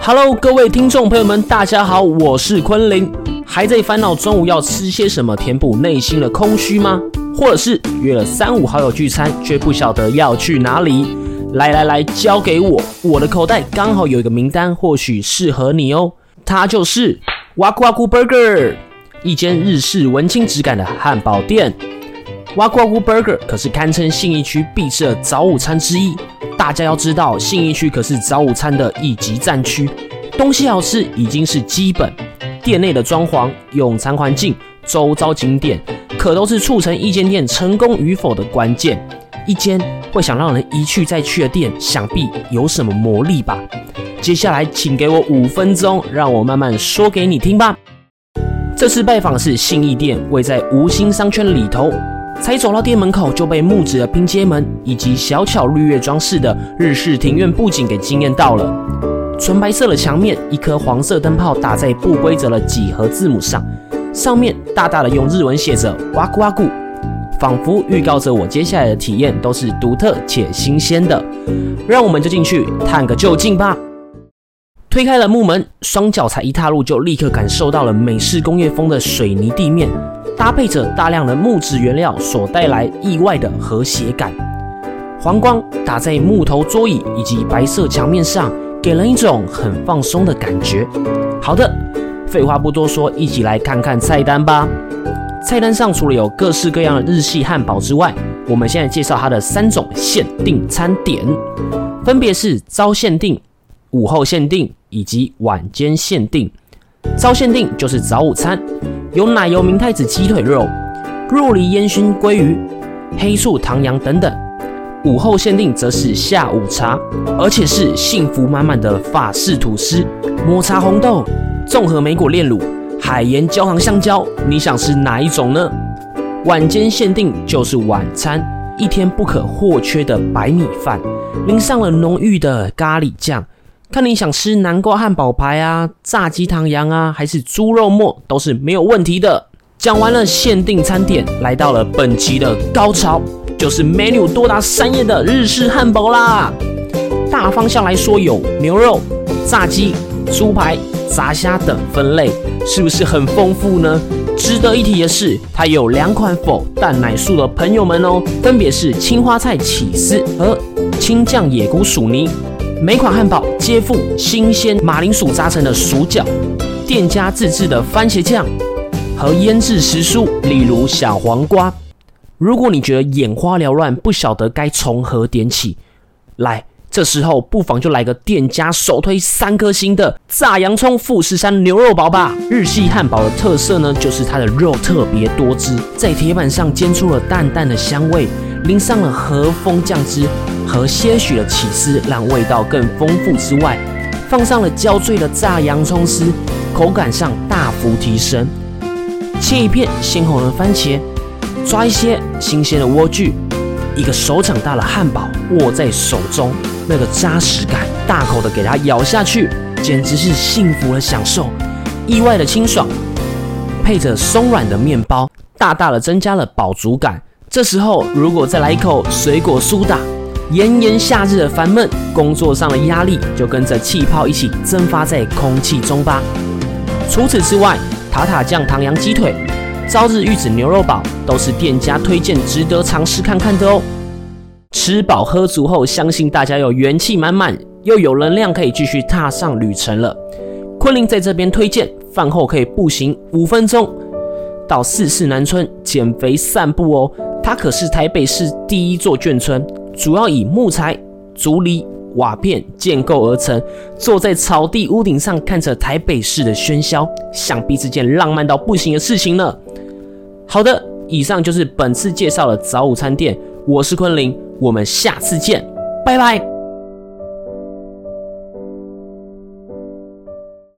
Hello，各位听众朋友们，大家好，我是昆凌。还在烦恼中午要吃些什么填补内心的空虚吗？或者是约了三五好友聚餐，却不晓得要去哪里？来来来，交给我，我的口袋刚好有一个名单，或许适合你哦。它就是哇咕哇咕 Burger，一间日式文青质感的汉堡店。哇咕哇咕 Burger 可是堪称信义区必吃的早午餐之一。大家要知道，信义区可是早午餐的一级战区，东西好吃已经是基本。店内的装潢、用餐环境、周遭景点，可都是促成一间店成功与否的关键。一间会想让人一去再去的店，想必有什么魔力吧？接下来，请给我五分钟，让我慢慢说给你听吧。这次拜访是信义店，位在吴兴商圈里头，才走到店门口就被木质的拼接门以及小巧绿叶装饰的日式庭院布景给惊艳到了。纯白色的墙面，一颗黄色灯泡打在不规则的几何字母上，上面大大的用日文写着“哇咕哇咕”，仿佛预告着我接下来的体验都是独特且新鲜的。让我们就进去探个究竟吧。推开了木门，双脚才一踏入，就立刻感受到了美式工业风的水泥地面，搭配着大量的木质原料所带来意外的和谐感。黄光打在木头桌椅以及白色墙面上。给人一种很放松的感觉。好的，废话不多说，一起来看看菜单吧。菜单上除了有各式各样的日系汉堡之外，我们现在介绍它的三种限定餐点，分别是朝限定、午后限定以及晚间限定。早限定就是早午餐，有奶油明太子鸡腿肉、肉梨烟熏鲑鱼、黑醋唐扬等等。午后限定则是下午茶，而且是幸福满满的法式吐司、抹茶红豆、综合莓果炼乳、海盐焦糖香蕉。你想吃哪一种呢？晚间限定就是晚餐，一天不可或缺的白米饭，淋上了浓郁的咖喱酱。看你想吃南瓜汉堡排啊、炸鸡唐羊啊，还是猪肉末，都是没有问题的。讲完了限定餐点，来到了本期的高潮。就是 menu 多达三页的日式汉堡啦。大方向来说，有牛肉、炸鸡、猪排、炸虾等分类，是不是很丰富呢？值得一提的是，它有两款否蛋奶素的朋友们哦，分别是青花菜起司和青酱野菇薯泥。每款汉堡皆附新鲜马铃薯炸成的薯角，店家自制的番茄酱和腌制时蔬，例如小黄瓜。如果你觉得眼花缭乱，不晓得该从何点起，来，这时候不妨就来个店家首推三颗星的炸洋葱富士山牛肉堡吧。日系汉堡的特色呢，就是它的肉特别多汁，在铁板上煎出了淡淡的香味，淋上了和风酱汁和些许的起司，让味道更丰富之外，放上了焦脆的炸洋葱丝，口感上大幅提升。切一片鲜红的番茄。抓一些新鲜的莴苣，一个手掌大的汉堡握在手中，那个扎实感，大口的给它咬下去，简直是幸福的享受，意外的清爽，配着松软的面包，大大的增加了饱足感。这时候如果再来一口水果苏打，炎炎夏日的烦闷，工作上的压力就跟着气泡一起蒸发在空气中吧。除此之外，塔塔酱唐扬鸡腿。朝日玉子牛肉堡都是店家推荐，值得尝试看看的哦。吃饱喝足后，相信大家有元气满满，又有能量可以继续踏上旅程了。昆凌在这边推荐，饭后可以步行五分钟到四四南村减肥散步哦。它可是台北市第一座眷村，主要以木材、竹篱、瓦片建构而成。坐在草地屋顶上，看着台北市的喧嚣，想必是件浪漫到不行的事情呢。好的，以上就是本次介绍的早午餐店。我是昆凌，我们下次见，拜拜。